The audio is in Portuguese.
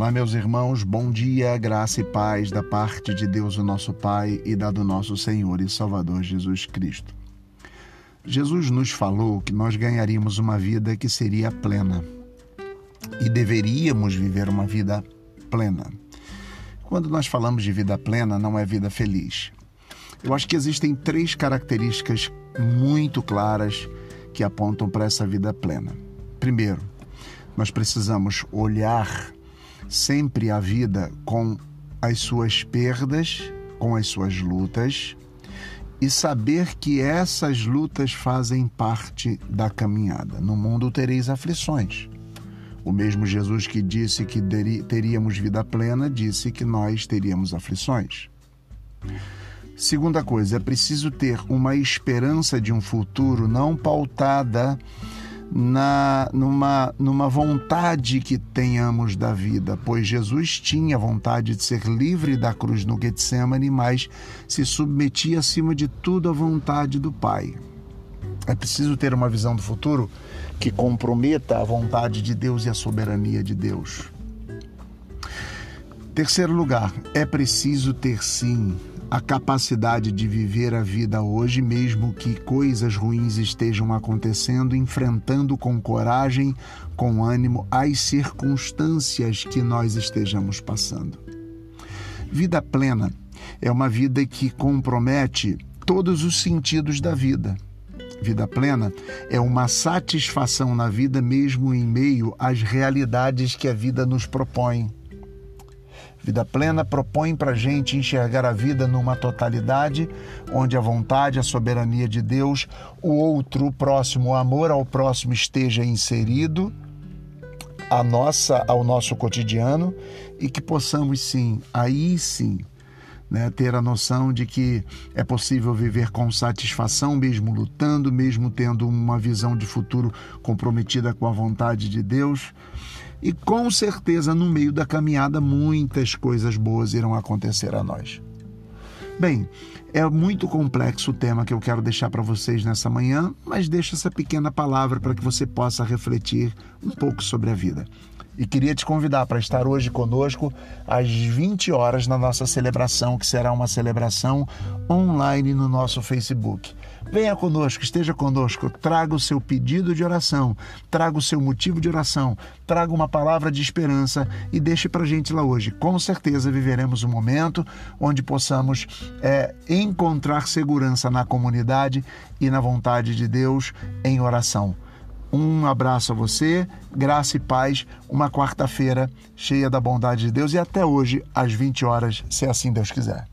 Olá, meus irmãos, bom dia, graça e paz da parte de Deus, o nosso Pai, e da do nosso Senhor e Salvador Jesus Cristo. Jesus nos falou que nós ganharíamos uma vida que seria plena e deveríamos viver uma vida plena. Quando nós falamos de vida plena, não é vida feliz. Eu acho que existem três características muito claras que apontam para essa vida plena. Primeiro, nós precisamos olhar sempre a vida com as suas perdas, com as suas lutas e saber que essas lutas fazem parte da caminhada. No mundo tereis aflições. O mesmo Jesus que disse que teríamos vida plena disse que nós teríamos aflições. Segunda coisa, é preciso ter uma esperança de um futuro não pautada na, numa, numa vontade que tenhamos da vida, pois Jesus tinha vontade de ser livre da cruz no Getsemane, mas se submetia acima de tudo à vontade do Pai. É preciso ter uma visão do futuro que comprometa a vontade de Deus e a soberania de Deus. Terceiro lugar, é preciso ter sim a capacidade de viver a vida hoje, mesmo que coisas ruins estejam acontecendo, enfrentando com coragem, com ânimo as circunstâncias que nós estejamos passando. Vida plena é uma vida que compromete todos os sentidos da vida. Vida plena é uma satisfação na vida, mesmo em meio às realidades que a vida nos propõe. Vida plena propõe para a gente enxergar a vida numa totalidade, onde a vontade, a soberania de Deus, o outro, o próximo, o amor ao próximo esteja inserido a nossa, ao nosso cotidiano e que possamos sim, aí sim, né, ter a noção de que é possível viver com satisfação, mesmo lutando, mesmo tendo uma visão de futuro comprometida com a vontade de Deus e com certeza, no meio da caminhada, muitas coisas boas irão acontecer a nós. Bem, é muito complexo o tema que eu quero deixar para vocês nessa manhã, mas deixo essa pequena palavra para que você possa refletir um pouco sobre a vida. E queria te convidar para estar hoje conosco às 20 horas na nossa celebração, que será uma celebração online no nosso Facebook. Venha conosco, esteja conosco, traga o seu pedido de oração, traga o seu motivo de oração, traga uma palavra de esperança e deixe para gente lá hoje. Com certeza viveremos um momento onde possamos é, encontrar segurança na comunidade e na vontade de Deus em oração. Um abraço a você, graça e paz, uma quarta-feira cheia da bondade de Deus e até hoje às 20 horas, se assim Deus quiser.